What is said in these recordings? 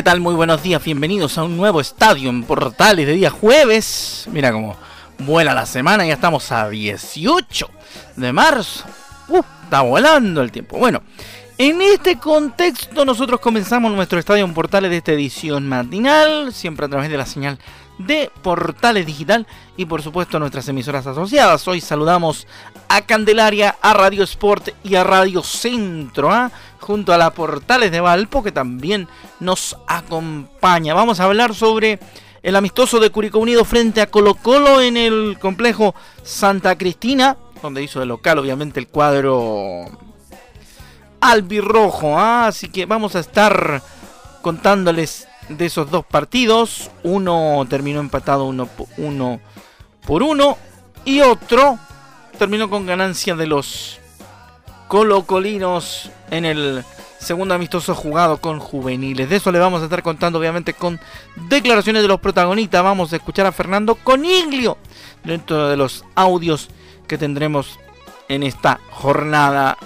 ¿Qué tal? Muy buenos días, bienvenidos a un nuevo estadio en Portales de día jueves. Mira cómo vuela la semana, ya estamos a 18 de marzo. Uh, está volando el tiempo. Bueno, en este contexto nosotros comenzamos nuestro estadio en Portales de esta edición matinal, siempre a través de la señal de Portales Digital y por supuesto nuestras emisoras asociadas. Hoy saludamos a Candelaria, a Radio Sport y a Radio Centro, ¿ah? junto a la Portales de Valpo que también nos acompaña. Vamos a hablar sobre el amistoso de Curicó Unido frente a Colo Colo en el complejo Santa Cristina, donde hizo de local obviamente el cuadro albirrojo. ¿ah? Así que vamos a estar contándoles de esos dos partidos. Uno terminó empatado uno, uno por uno. Y otro terminó con ganancia de los colocolinos en el segundo amistoso jugado con juveniles. De eso le vamos a estar contando obviamente con declaraciones de los protagonistas. Vamos a escuchar a Fernando Coniglio dentro de los audios que tendremos en esta jornada.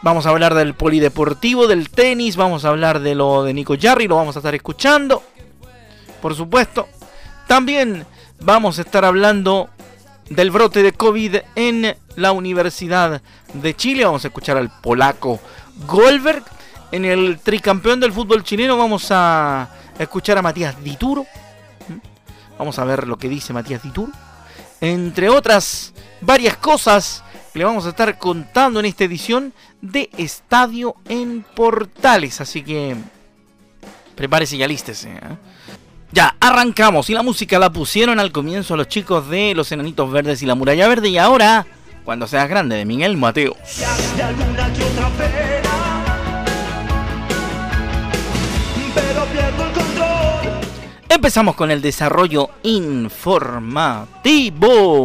Vamos a hablar del polideportivo, del tenis, vamos a hablar de lo de Nico Jarry, lo vamos a estar escuchando, por supuesto. También vamos a estar hablando del brote de COVID en la Universidad de Chile. Vamos a escuchar al polaco Goldberg. En el tricampeón del fútbol chileno vamos a escuchar a Matías Dituro. Vamos a ver lo que dice Matías Dituro. Entre otras varias cosas le vamos a estar contando en esta edición de Estadio en Portales. Así que prepárese y alístese. ¿eh? Ya, arrancamos. Y la música la pusieron al comienzo los chicos de Los Enanitos Verdes y la Muralla Verde. Y ahora, cuando seas grande, de Miguel Mateo. Empezamos con el desarrollo informativo,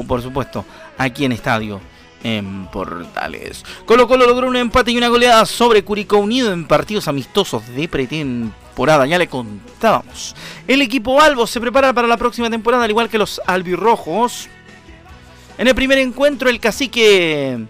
por supuesto, aquí en Estadio en Portales. Colo Colo logró un empate y una goleada sobre Curicó Unido en partidos amistosos de pretemporada. Ya le contábamos. El equipo Albo se prepara para la próxima temporada, al igual que los albirrojos. En el primer encuentro, el cacique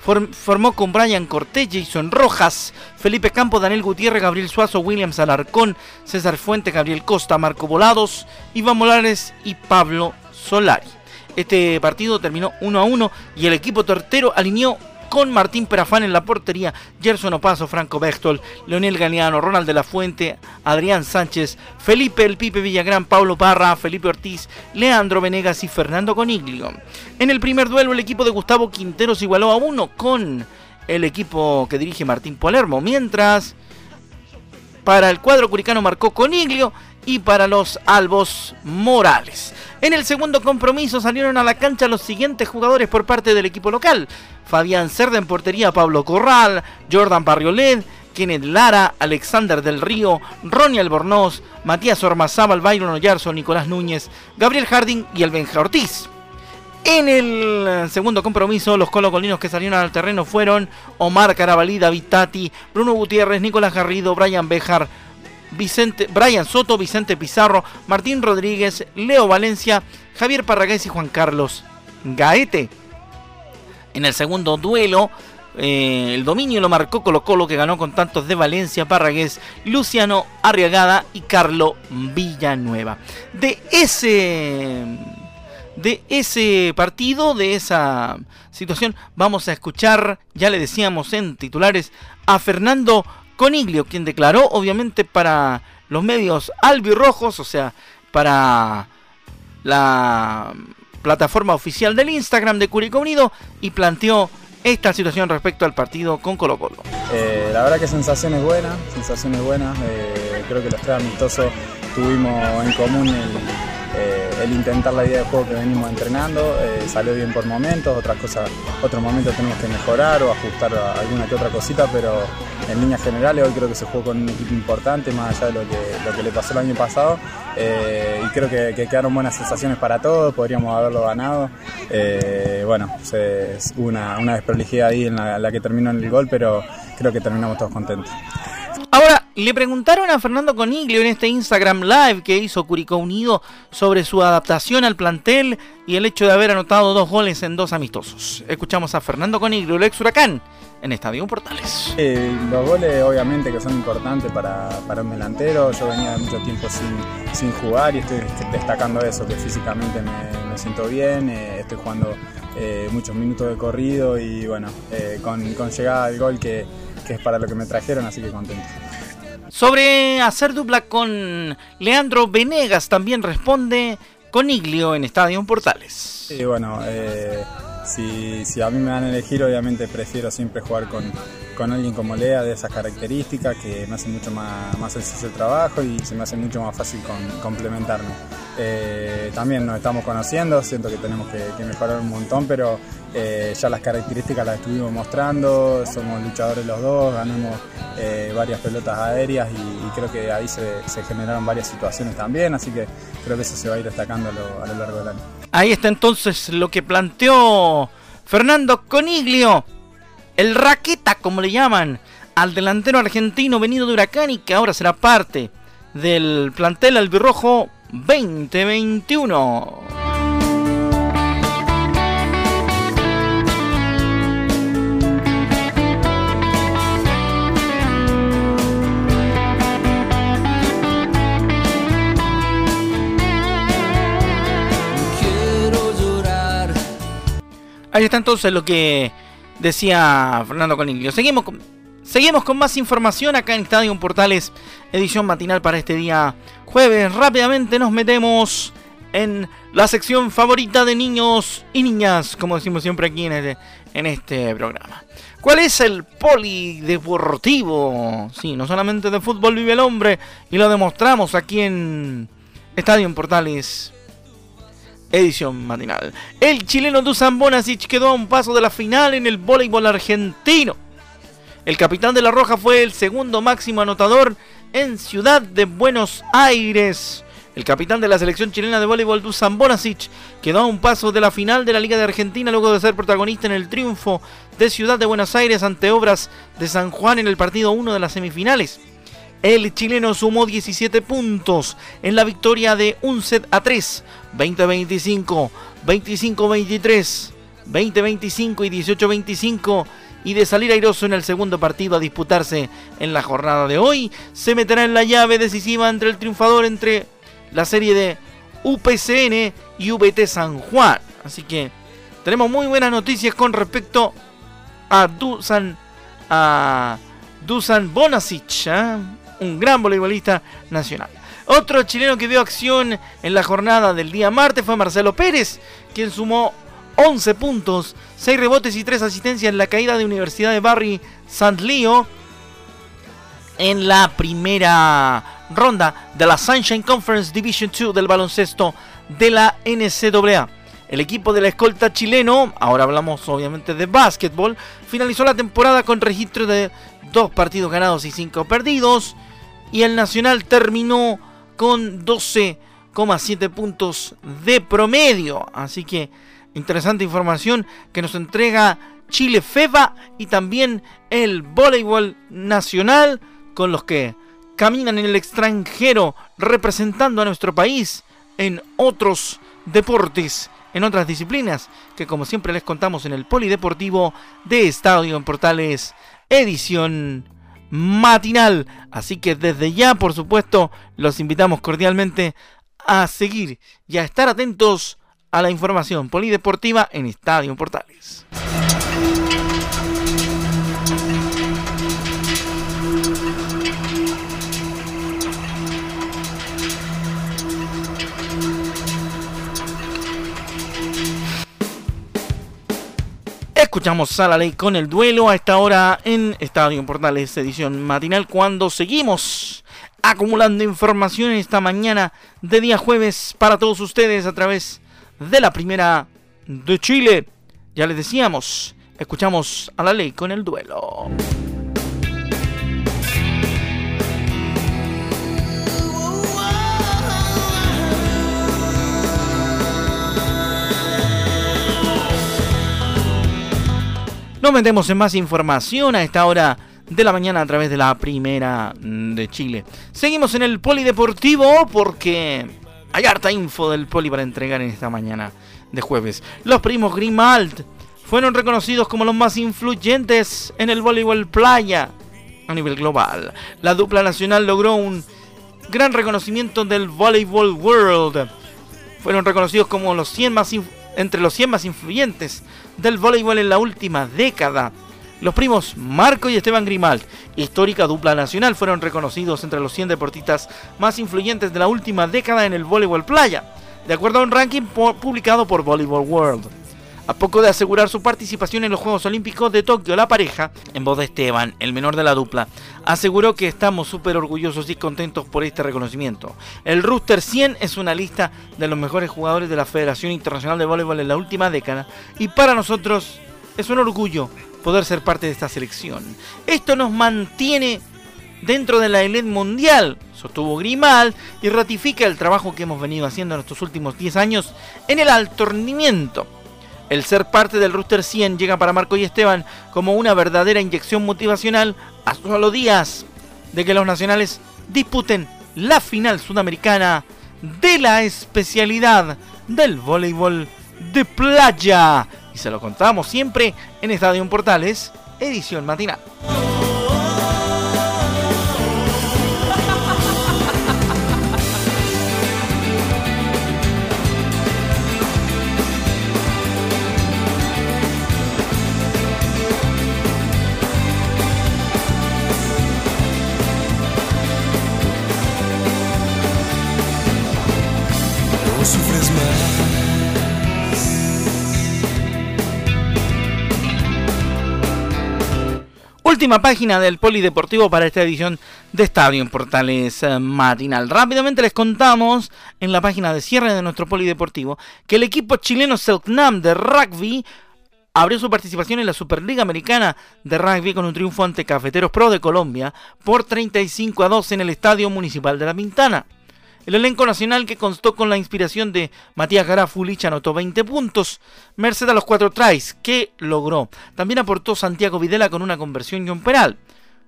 formó con Brian Cortés, Jason Rojas, Felipe Campos, Daniel Gutiérrez, Gabriel Suazo, Williams Alarcón, César Fuente, Gabriel Costa, Marco Volados, Iván Molares y Pablo Solari. Este partido terminó 1 a 1 y el equipo tortero alineó con Martín Perafán en la portería, Gerson Opaso, Franco Bextol, Leonel Galeano, Ronald de la Fuente, Adrián Sánchez, Felipe El Pipe Villagrán, Pablo Parra, Felipe Ortiz, Leandro Venegas y Fernando Coniglio. En el primer duelo el equipo de Gustavo Quinteros igualó a uno con el equipo que dirige Martín Palermo, mientras para el cuadro curicano marcó Coniglio y para los albos Morales. En el segundo compromiso salieron a la cancha los siguientes jugadores por parte del equipo local. Fabián Cerda en portería, Pablo Corral, Jordan Barriolet, Kenneth Lara, Alexander del Río, Ronnie Albornoz, Matías Ormazábal, Byron Oyarzo, Nicolás Núñez, Gabriel Jardín y el Benja Ortiz. En el segundo compromiso, los colocolinos que salieron al terreno fueron Omar Carabalí, David Tati, Bruno Gutiérrez, Nicolás Garrido, Brian Bejar, Brian Soto, Vicente Pizarro, Martín Rodríguez, Leo Valencia, Javier Parragués y Juan Carlos Gaete. En el segundo duelo, eh, el dominio lo marcó Colo Colo que ganó con tantos de Valencia, Parragués, Luciano Arriagada y Carlo Villanueva. De ese, de ese partido, de esa situación, vamos a escuchar, ya le decíamos en titulares, a Fernando Coniglio, quien declaró obviamente para los medios albirrojos, o sea, para la plataforma oficial del Instagram de Curicó Unido y planteó esta situación respecto al partido con Colo Colo. Eh, la verdad que sensaciones buenas, sensaciones buenas. Eh, creo que los tres amistosos tuvimos en común el, eh, el intentar la idea de juego que venimos entrenando, eh, salió bien por momentos, otras cosas, otros momentos tenemos que mejorar o ajustar alguna que otra cosita, pero en líneas generales hoy creo que se jugó con un equipo importante, más allá de lo que, lo que le pasó el año pasado, eh, y creo que, quedaron buenas sensaciones para todos, podríamos haberlo ganado. bueno, hubo una, una desprolijidad ahí en la que terminó en el gol, pero creo que terminamos todos contentos. Le preguntaron a Fernando Coniglio en este Instagram Live que hizo Curicó Unido sobre su adaptación al plantel y el hecho de haber anotado dos goles en dos amistosos. Escuchamos a Fernando Coniglio, el ex Huracán, en Estadio Portales. Eh, los goles obviamente que son importantes para, un delantero. Yo venía mucho tiempo sin, jugar y estoy destacando eso, que físicamente me, siento bien, eh, estoy jugando eh, muchos minutos de corrido y bueno, con, con llegada al gol que que es para lo que me trajeron, así que contento. Sobre hacer dupla con Leandro Venegas también responde con Iglio en Estadio Portales. Bueno, eh, si, si, a mí me van a elegir, obviamente prefiero siempre jugar con, con alguien como Lea de esas características que me hace mucho más, más sencillo el trabajo y se me hace mucho más fácil complementarme. Eh, también nos estamos conociendo, siento que tenemos que, mejorar un montón, pero eh, ya las características las estuvimos mostrando, somos luchadores los dos, ganamos eh, varias pelotas aéreas y, creo que ahí se, generaron varias situaciones también, así que creo que eso se va a ir destacando a lo, largo del año. Ahí está entonces lo que planteó Fernando Coniglio el raqueta, como le llaman, al delantero argentino venido de Huracán y que ahora será parte del plantel albirrojo 2021. Ahí está entonces lo que decía Fernando Coniglio. Seguimos con, seguimos con más información acá en Estadio Portales, edición matinal para este día jueves. Rápidamente nos metemos en la sección favorita de niños y niñas, como decimos siempre aquí en este, este programa. ¿Cuál es el polideportivo? Sí, no solamente de fútbol vive el hombre y lo demostramos aquí en Estadio Portales edición matinal. El chileno Dusan Bonasic quedó a un paso de la final en el voleibol argentino. El capitán de la Roja fue el segundo máximo anotador en Ciudad de Buenos Aires. El capitán de la selección chilena de voleibol, Dusan Bonasic, quedó a un paso de la final de la Liga de Argentina luego de ser protagonista en el triunfo de Ciudad de Buenos Aires ante Obras de San Juan en el partido 1 de las semifinales. El chileno sumó 17 puntos en la victoria de un set a 3, 20-25, 25-23, 20-25 y 18-25 y de salir airoso en el segundo partido a disputarse en la jornada de hoy, se meterá en la llave decisiva entre el triunfador entre la serie de UPCN y VT San Juan. Así que tenemos muy buenas noticias con respecto a Dusan a Dusan Bonasic. ¿eh? Un gran voleibolista nacional. Otro chileno que vio acción en la jornada del día martes fue Marcelo Pérez, quien sumó 11 puntos, 6 rebotes y 3 asistencias en la caída de Universidad de Barry St. Leo en la primera ronda de la Sunshine Conference Division 2 del baloncesto de la NCAA. El equipo de la escolta chileno, ahora hablamos obviamente de básquetbol, finalizó la temporada con registro de 2 partidos ganados y 5 perdidos y el Nacional terminó con 12,7 puntos de promedio. Así que interesante información que nos entrega Chile FEBA y también el voleibol nacional con los que caminan en el extranjero representando a nuestro país en otros deportes, en otras disciplinas que como siempre les contamos en el Polideportivo de Estadio en Portales, edición matinal. Así que desde ya, por supuesto, los invitamos cordialmente a seguir y a estar atentos a la información polideportiva en Estadio Portales. Escuchamos a la ley con el duelo a esta hora en Estadio Portales, edición matinal, cuando seguimos acumulando información esta mañana de día jueves para todos ustedes a través de la primera de Chile. Ya les decíamos, escuchamos a la ley con el duelo. Nos metemos en más información a esta hora de la mañana a través de la primera de Chile. Seguimos en el polideportivo porque hay harta info del poli para entregar en esta mañana de jueves. Los primos Grimald fueron reconocidos como los más influyentes en el voleibol playa a nivel global. La dupla nacional logró un gran reconocimiento del Volleyball World. Fueron reconocidos como los 100 más entre los 100 más influyentes del voleibol en la última década. Los primos Marco y Esteban Grimald, histórica dupla nacional, fueron reconocidos entre los 100 deportistas más influyentes de la última década en el voleibol playa, de acuerdo a un ranking publicado por Volleyball World. A poco de asegurar su participación en los Juegos Olímpicos de Tokio, la pareja, en voz de Esteban, el menor de la dupla, aseguró que estamos súper orgullosos y contentos por este reconocimiento. El Rooster 100 es una lista de los mejores jugadores de la Federación Internacional de Voleibol en la última década y para nosotros es un orgullo poder ser parte de esta selección. Esto nos mantiene dentro de la elite mundial, sostuvo Grimal, y ratifica el trabajo que hemos venido haciendo en estos últimos 10 años en el alto. El ser parte del Rooster 100 llega para Marco y Esteban como una verdadera inyección motivacional a solo días de que los nacionales disputen la final sudamericana de la especialidad del voleibol de playa. Y se lo contamos siempre en Estadio Portales, edición matinal. Última página del Polideportivo para esta edición de Estadio en Portales eh, Matinal. Rápidamente les contamos en la página de cierre de nuestro Polideportivo que el equipo chileno Selknam de rugby abrió su participación en la Superliga Americana de Rugby con un triunfo ante Cafeteros Pro de Colombia por 35 a 2 en el Estadio Municipal de La Pintana. El elenco nacional que constó con la inspiración de Matías Garafulich anotó 20 puntos, merced a los cuatro tries que logró. También aportó Santiago Videla con una conversión y un penal.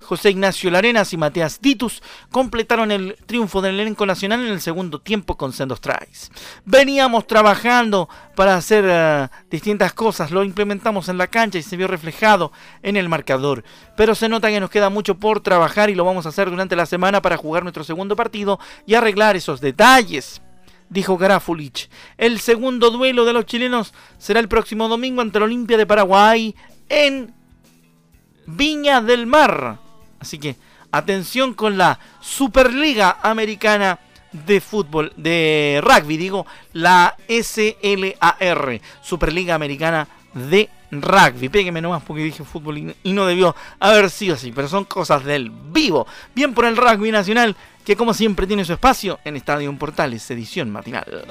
José Ignacio Larenas y Matías Ditus completaron el triunfo del elenco nacional en el segundo tiempo con sendos tries. Veníamos trabajando para hacer eh, distintas cosas, lo implementamos en la cancha y se vio reflejado en el marcador. Pero se nota que nos queda mucho por trabajar y lo vamos a hacer durante la semana para jugar nuestro segundo partido y arreglar esos detalles dijo Garafulich. El segundo duelo de los chilenos será el próximo domingo ante el Olimpia de Paraguay en Viña del Mar. Así que atención con la Superliga Americana de Fútbol, de Rugby, digo, la SLAR, Superliga Americana de Rugby. Pégueme nomás porque dije fútbol y no debió haber sido así, pero son cosas del vivo. Bien por el rugby nacional, que como siempre tiene su espacio en Estadio Portales, edición matinal.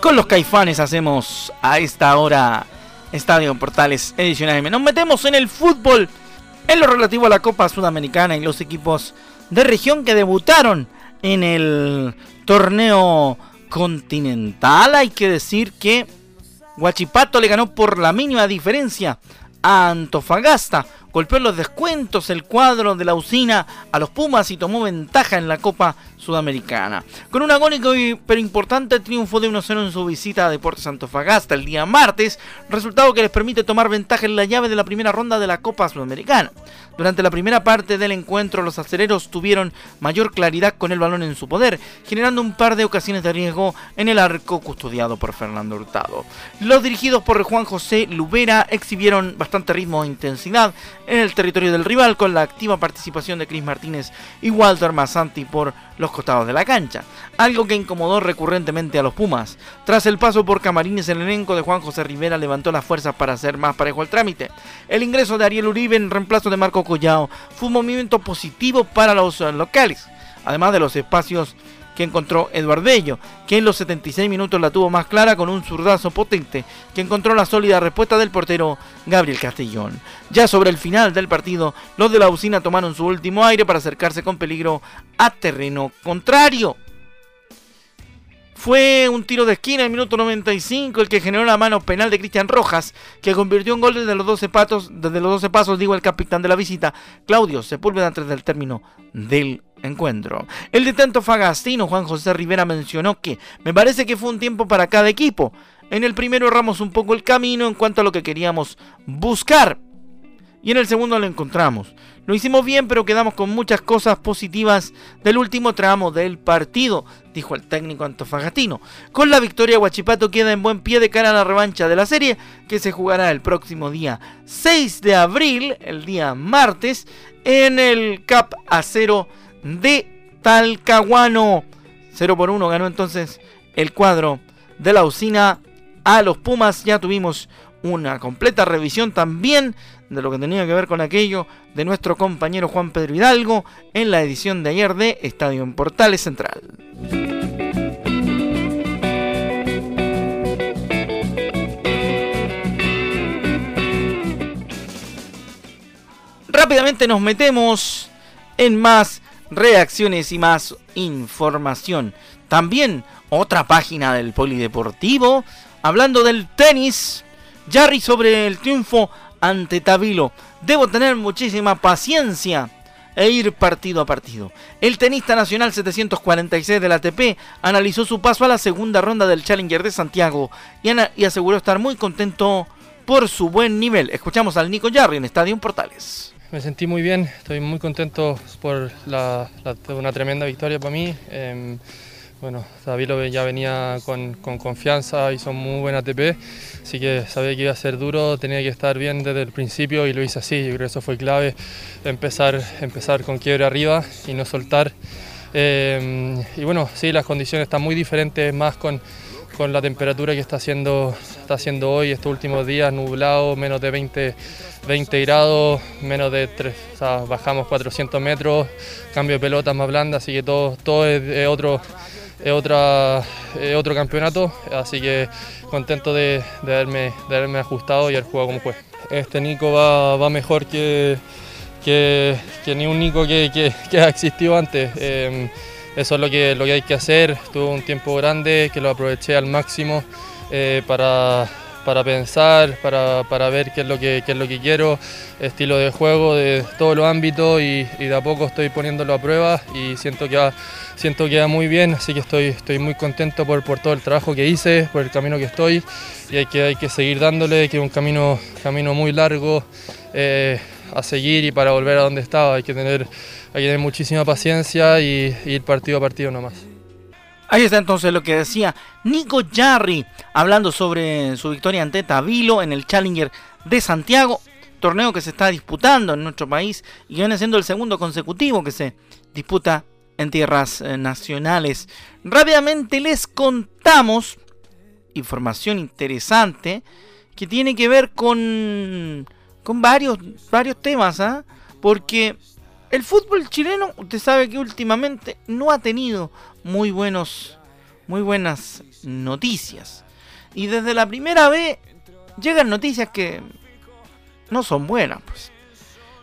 Con los caifanes hacemos a esta hora Estadio Portales Edición AM. Nos metemos en el fútbol en lo relativo a la Copa Sudamericana y los equipos de región que debutaron en el torneo continental. Hay que decir que Guachipato le ganó por la mínima diferencia a Antofagasta golpeó en los descuentos el cuadro de la usina a los Pumas y tomó ventaja en la Copa Sudamericana. Con un agónico pero importante triunfo de 1-0 en su visita a Deportes Antofagasta el día martes, resultado que les permite tomar ventaja en la llave de la primera ronda de la Copa Sudamericana. Durante la primera parte del encuentro, los acereros tuvieron mayor claridad con el balón en su poder, generando un par de ocasiones de riesgo en el arco custodiado por Fernando Hurtado. Los dirigidos por Juan José Lubera exhibieron bastante ritmo e intensidad en el territorio del rival con la activa participación de Chris Martínez y Walter Massanti por los costados de la cancha, algo que incomodó recurrentemente a los Pumas. Tras el paso por Camarines, el elenco de Juan José Rivera levantó las fuerzas para hacer más parejo el trámite. El ingreso de Ariel Uribe en reemplazo de Marco Fue un movimiento positivo para los eh, locales, además de los espacios que encontró Eduardello, que en los 76 minutos la tuvo más clara con un zurdazo potente, que encontró la sólida respuesta del portero Gabriel Castellón. Ya sobre el final del partido, los de la usina tomaron su último aire para acercarse con peligro a terreno contrario. Fue un tiro de esquina en el minuto 95 el que generó la mano penal de Cristian Rojas, que convirtió en gol desde los 12 pasos, desde los 12 pasos, digo el capitán de la visita, Claudio Sepúlveda antes del término del encuentro. El detento Fagastino, Juan José Rivera, mencionó que me parece que fue un tiempo para cada equipo. En el primero erramos un poco el camino en cuanto a lo que queríamos buscar. Y en el segundo lo encontramos. Lo hicimos bien, pero quedamos con muchas cosas positivas del último tramo del partido, dijo el técnico antofagastino. Con la victoria, Guachipato queda en buen pie de cara a la revancha de la serie, que se jugará el próximo día 6 de abril, el día martes, en el CAP Acero de Talcahuano. 0 por 1 ganó entonces el cuadro de la usina a los Pumas. Ya tuvimos una completa revisión también de lo que tenía que ver con aquello de nuestro compañero Juan Pedro Hidalgo en la edición de ayer de Estadio en Portales Central. Rápidamente nos metemos en más reacciones y más información. También otra página del Polideportivo, hablando del tenis. Jarry sobre el triunfo ante Tabilo. Debo tener muchísima paciencia e ir partido a partido. El tenista nacional 746 del ATP analizó su paso a la segunda ronda del Challenger de Santiago y, aseguró estar muy contento por su buen nivel. Escuchamos al Nico Jarry en Estadio Portales. Me sentí muy bien, estoy muy contento por una tremenda victoria para mí. Eh, bueno, David ya venía con, con, confianza, hizo muy buen ATP, así que sabía que iba a ser duro, tenía que estar bien desde el principio y lo hice así. Yo creo que eso fue clave, empezar, empezar con quiebre arriba y no soltar. Eh, y bueno, sí, las condiciones están muy diferentes, más con, con la temperatura que está haciendo, está haciendo hoy, estos últimos días, nublado, menos de 20, 20 grados, menos de 3, o sea, bajamos 400 metros, cambio de pelota más blanda, así que todo, todo es, otro, es otra, otro campeonato, así que contento de, de, haberme, de haberme ajustado y haber jugado como fue. Este Nico va, va mejor que, que, que, ni un Nico que, que, ha existido antes. Eh, eso es lo que, lo que hay que hacer. Tuve un tiempo grande que lo aproveché al máximo eh, para, para, pensar, para, para, ver qué es, lo que, qué es lo que quiero, estilo de juego de todos los ámbitos y, de a poco estoy poniéndolo a prueba y siento que va, siento que va muy bien, así que estoy, estoy muy contento por, por todo el trabajo que hice, por el camino que estoy y hay que, hay que seguir dándole, que es un camino, camino muy largo eh, a seguir y para volver a donde estaba hay que tener hay que tener muchísima paciencia y, ir partido a partido nomás. Ahí está entonces lo que decía Nico Jarry, hablando sobre su victoria ante Tabilo en el Challenger de Santiago, torneo que se está disputando en nuestro país y viene siendo el segundo consecutivo que se disputa en tierras eh, nacionales. Rápidamente les contamos información interesante que tiene que ver con, con varios, varios temas, ¿ah? porque el fútbol chileno, usted sabe que últimamente no ha tenido muy buenos, muy buenas noticias. Y desde la primera vez llegan noticias que no son buenas. Pues.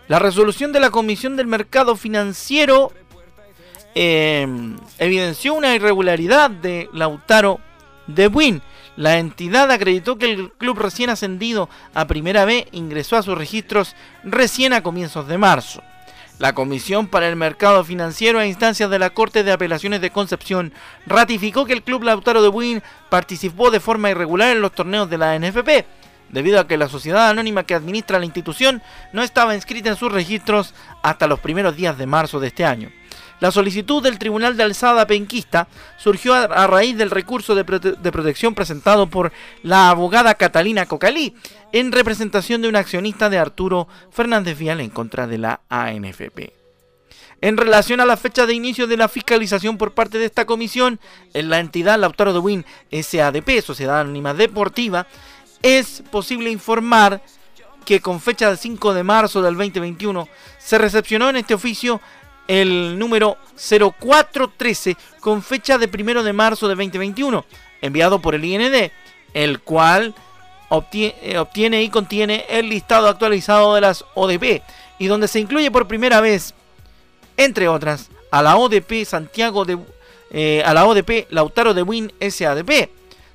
La resolución de la Comisión del Mercado Financiero em, evidenció una irregularidad de Lautaro de Buin. La entidad acreditó que el club recién ascendido a primera vez ingresó a sus registros recién a comienzos de marzo. La Comisión para el Mercado Financiero a instancias de la Corte de Apelaciones de Concepción ratificó que el Club Lautaro de Buin participó de forma irregular en los torneos de la NFP, debido a que la sociedad anónima que administra la institución no estaba inscrita en sus registros hasta los primeros días de marzo de este año. La solicitud del Tribunal de Alzada Penquista surgió a, raíz del recurso de, protección presentado por la abogada Catalina Cocalí en representación de un accionista de Arturo Fernández Vial en contra de la ANFP. En relación a la fecha de inicio de la fiscalización por parte de esta comisión, en la entidad Lautaro de Win SADP, Sociedad Anónima Deportiva, es posible informar que con fecha del 5 de marzo del 2021 se recepcionó en este oficio el número 0413 con fecha de 1 de marzo de 2021, enviado por el IND, el cual eh, obtiene, y contiene el listado actualizado de las ODP y donde se incluye por primera vez, entre otras, a la ODP Santiago de eh, a la ODP Lautaro de Win SADP,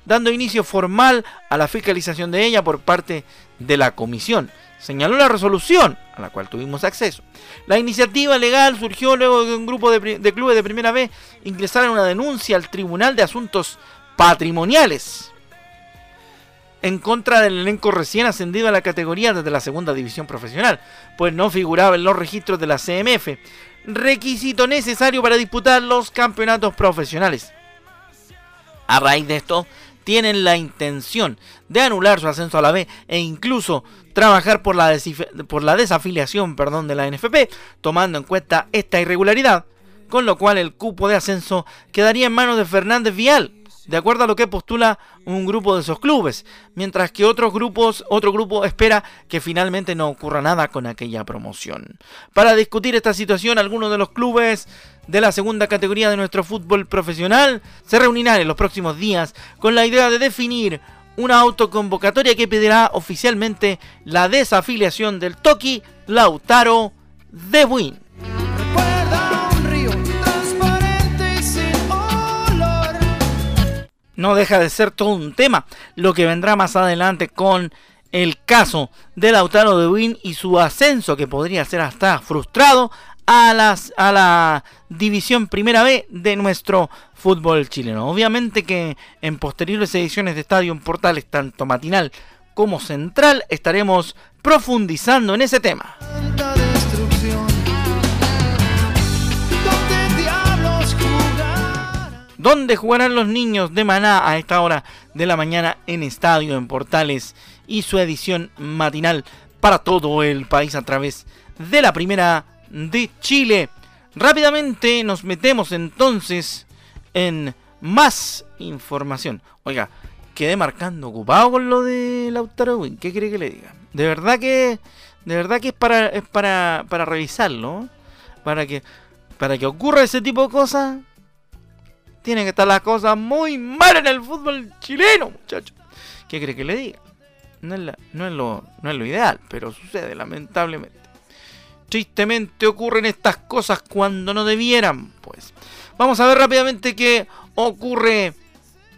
dando inicio formal a la fiscalización de ella por parte de la comisión señaló la resolución a la cual tuvimos acceso. La iniciativa legal surgió luego de que un grupo de, clubes de primera vez ingresaran una denuncia al Tribunal de Asuntos Patrimoniales en contra del elenco recién ascendido a la categoría desde la segunda división profesional, pues no figuraba en los registros de la CMF, requisito necesario para disputar los campeonatos profesionales. A raíz de esto, tienen la intención de anular su ascenso a la B e incluso trabajar por la, desafiliación perdón, de la NFP, tomando en cuenta esta irregularidad, con lo cual el cupo de ascenso quedaría en manos de Fernández Vial, de acuerdo a lo que postula un grupo de esos clubes, mientras que otros grupos, otro grupo espera que finalmente no ocurra nada con aquella promoción. Para discutir esta situación, algunos de los clubes de la segunda categoría de nuestro fútbol profesional se reunirán en los próximos días con la idea de definir una autoconvocatoria que pedirá oficialmente la desafiliación del Toki Lautaro de Buin. No deja de ser todo un tema lo que vendrá más adelante con el caso de Lautaro de Buin y su ascenso que podría ser hasta frustrado a, la división primera B de nuestro fútbol chileno. Obviamente que en posteriores ediciones de Estadio Portales, tanto matinal como central, estaremos profundizando en ese tema. ¿Dónde jugarán los niños de Maná a esta hora de la mañana en Estadio en Portales y su edición matinal para todo el país a través de la primera de Chile. Rápidamente nos metemos entonces en más información. Oiga, quedé marcando ocupado con lo de Lautaro Win. ¿Qué quiere que le diga? De verdad que de verdad que es para es para, para revisarlo, para que para que ocurra ese tipo de cosas. Tienen que estar las cosas muy mal en el fútbol chileno, muchachos. ¿Qué cree que le diga? No no es, lo, no es lo ideal, pero sucede, lamentablemente. Tristemente ocurren estas cosas cuando no debieran, pues. Vamos a ver rápidamente qué ocurre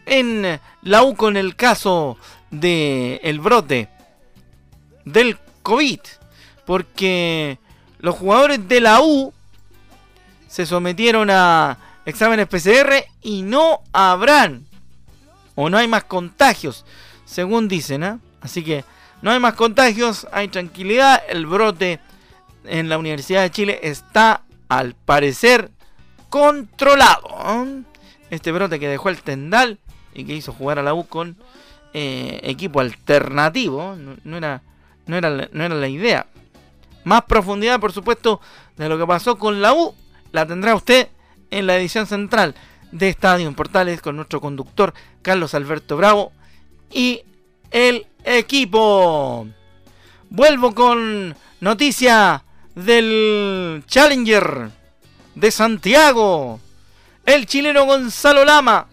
en la U con el caso de el brote del COVID, porque los jugadores de la U se sometieron a exámenes PCR y no habrán o no hay más contagios, según dicen, ¿eh? Así que no hay más contagios, hay tranquilidad, el brote en la Universidad de Chile está al parecer controlado. ¿eh? Este brote que dejó el Tendal y que hizo jugar a la U con eh, equipo alternativo, no, era, no, era, no era la idea. Más profundidad, por supuesto, de lo que pasó con la U, la tendrá usted en la edición central de Estadio en Portales con nuestro conductor Carlos Alberto Bravo y el equipo. Vuelvo con noticia del Challenger de Santiago. El chileno Gonzalo Lama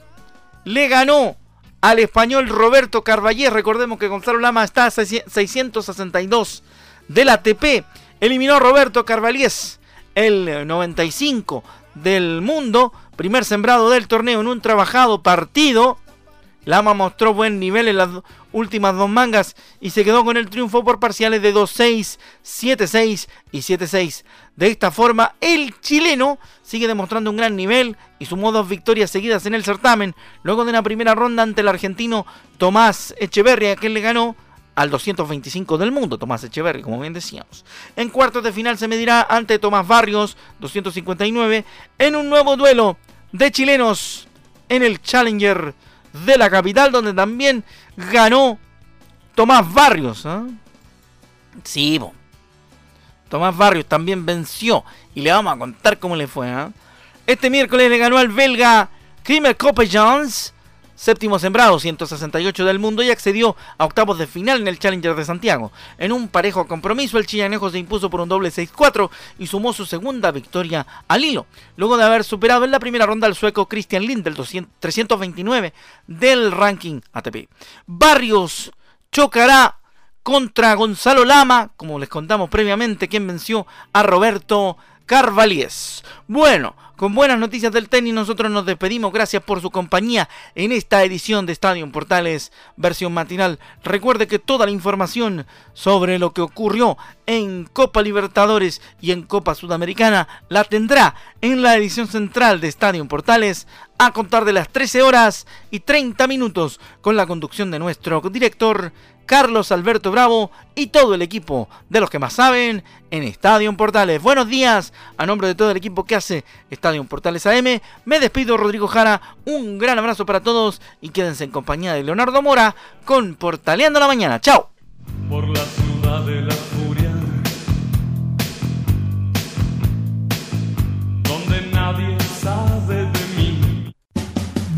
le ganó al español Roberto Carballés. Recordemos que Gonzalo Lama está a 662 del ATP. Eliminó a Roberto Carballés, el 95 del mundo, primer sembrado del torneo en un trabajado partido. Lama mostró buen nivel en las últimas dos mangas y se quedó con el triunfo por parciales de 2-6, 7-6 y 7-6. De esta forma, el chileno sigue demostrando un gran nivel y sumó dos victorias seguidas en el certamen, luego de una primera ronda ante el argentino Tomás Echeverria, que le ganó al 225 del mundo, Tomás Echeverri, como bien decíamos. En cuartos de final se medirá ante Tomás Barrios, 259, en un nuevo duelo de chilenos en el Challenger de la capital, donde también ganó Tomás Barrios. ¿eh? Sí, Tomás Barrios también venció y le vamos a contar cómo le fue. ¿eh? Este miércoles le ganó al belga Krimer Jones séptimo sembrado, 168 del mundo, y accedió a octavos de final en el Challenger de Santiago. En un parejo compromiso, el chillanejo se impuso por un doble 6-4 y sumó su segunda victoria al hilo, luego de haber superado en la primera ronda al sueco Christian Lind del 329 del ranking ATP. Barrios chocará contra Gonzalo Lama, como les contamos previamente, quien venció a Roberto Carvalíes. Bueno, con buenas noticias del tenis, nosotros nos despedimos. Gracias por su compañía en esta edición de Estadio Portales, versión matinal. Recuerde que toda la información sobre lo que ocurrió en Copa Libertadores y en Copa Sudamericana la tendrá en la edición central de Estadio Portales a contar de las 13 horas y 30 minutos con la conducción de nuestro director Carlos Alberto Bravo y todo el equipo de los que más saben en Estadio Portales. Buenos días, a nombre de todo el equipo que hace Estadio Portales AM, me despido Rodrigo Jara, un gran abrazo para todos y quédense en compañía de Leonardo Mora con Portaleando la Mañana. Chao. Por la ciudad de la